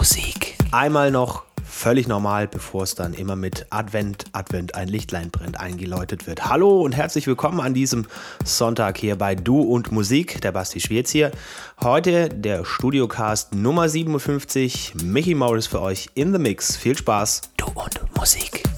Musik. Einmal noch völlig normal, bevor es dann immer mit Advent, Advent ein Lichtlein brennt eingeläutet wird. Hallo und herzlich willkommen an diesem Sonntag hier bei Du und Musik, der Basti Schwierz hier. Heute der Studiocast Nummer 57, Mickey Morris für euch in the Mix. Viel Spaß. Du und Musik.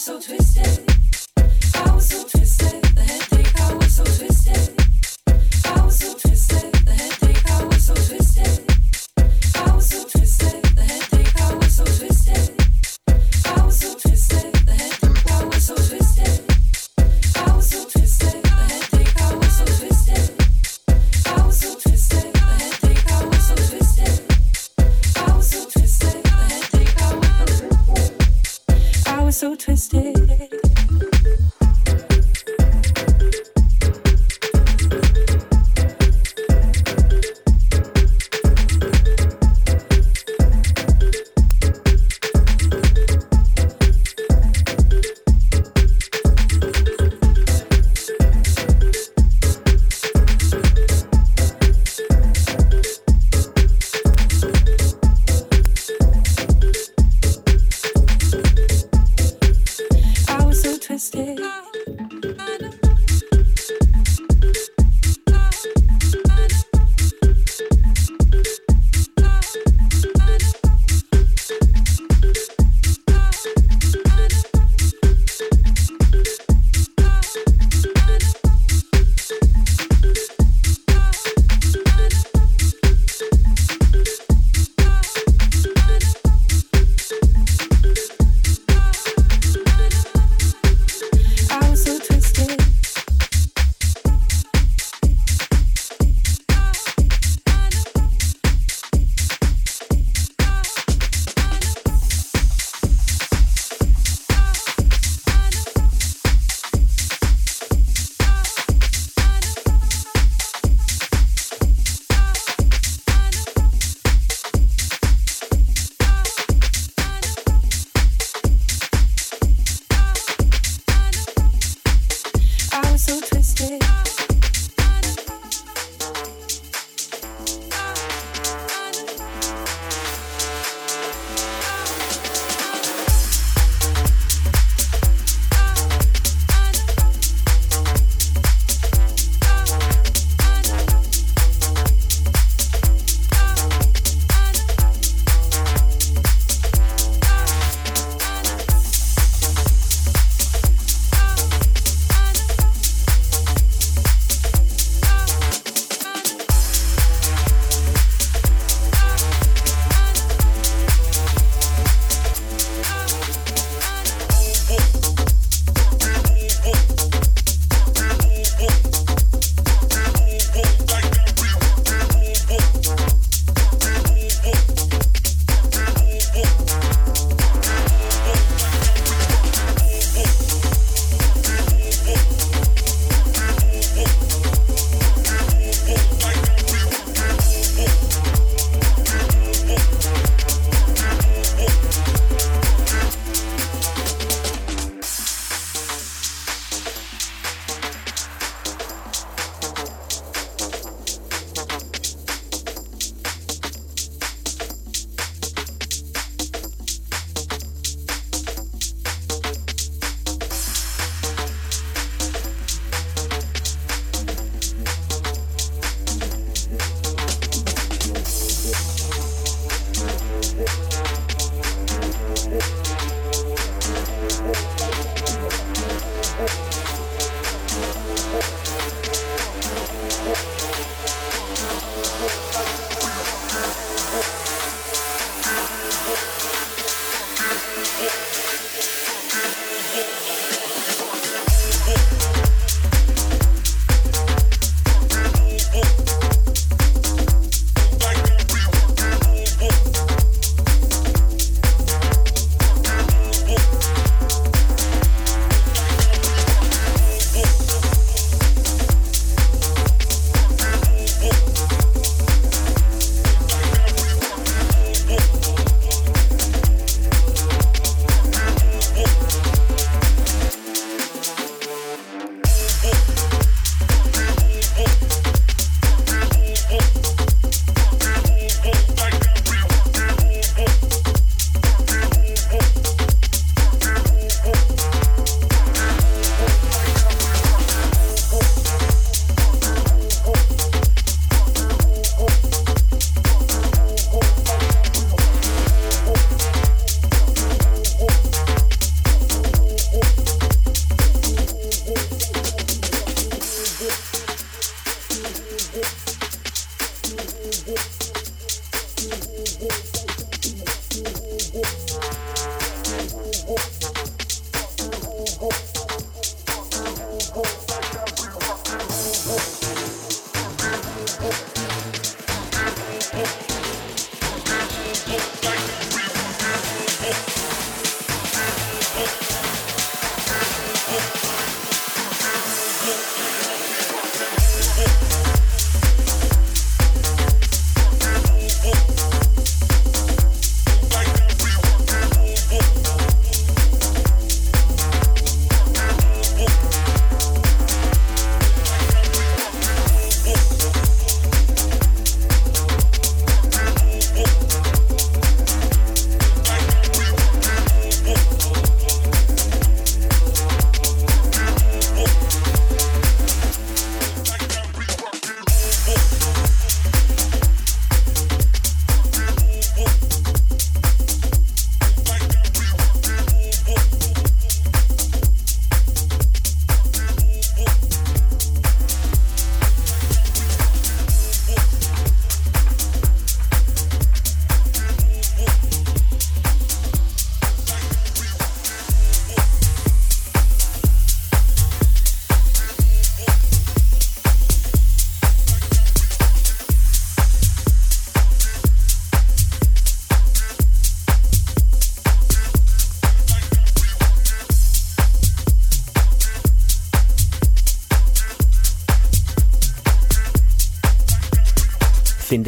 So twisted.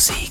Music.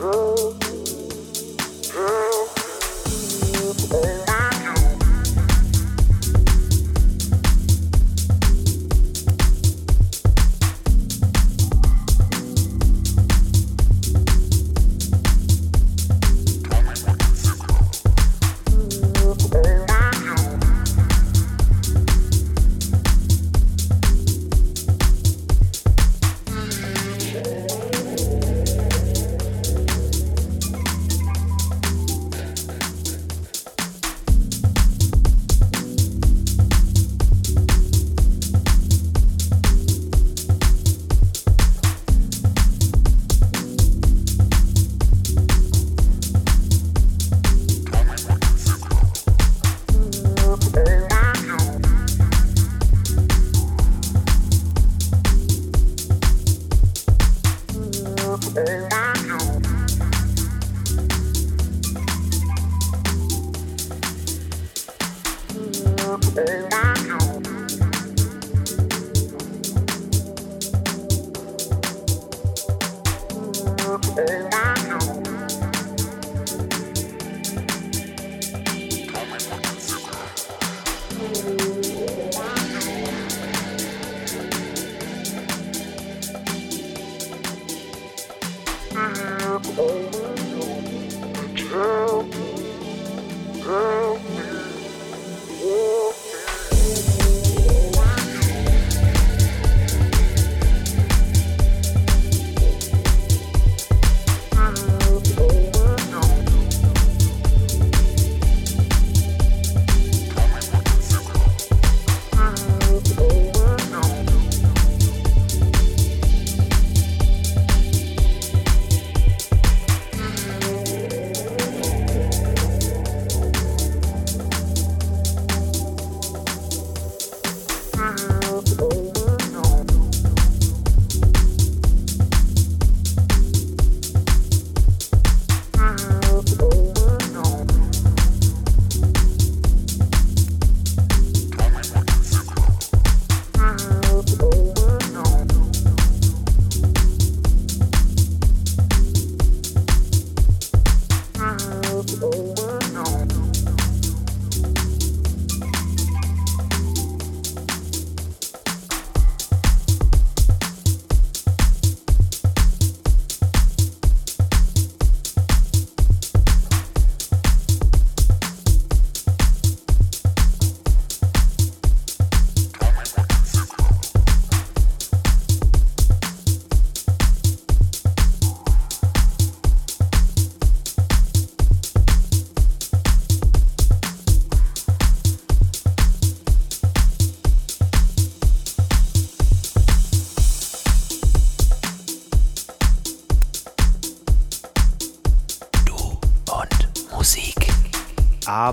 Oh.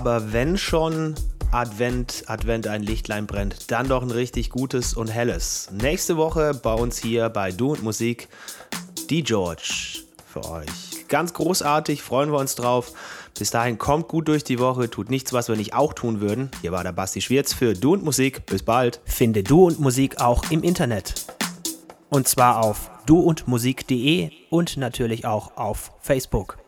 Aber wenn schon Advent, Advent ein Lichtlein brennt, dann doch ein richtig gutes und helles. Nächste Woche bei uns hier bei Du und Musik die George für euch. Ganz großartig, freuen wir uns drauf. Bis dahin kommt gut durch die Woche, tut nichts, was wir nicht auch tun würden. Hier war der Basti Schwierz für Du und Musik. Bis bald. Finde Du und Musik auch im Internet. Und zwar auf duundmusik.de und natürlich auch auf Facebook.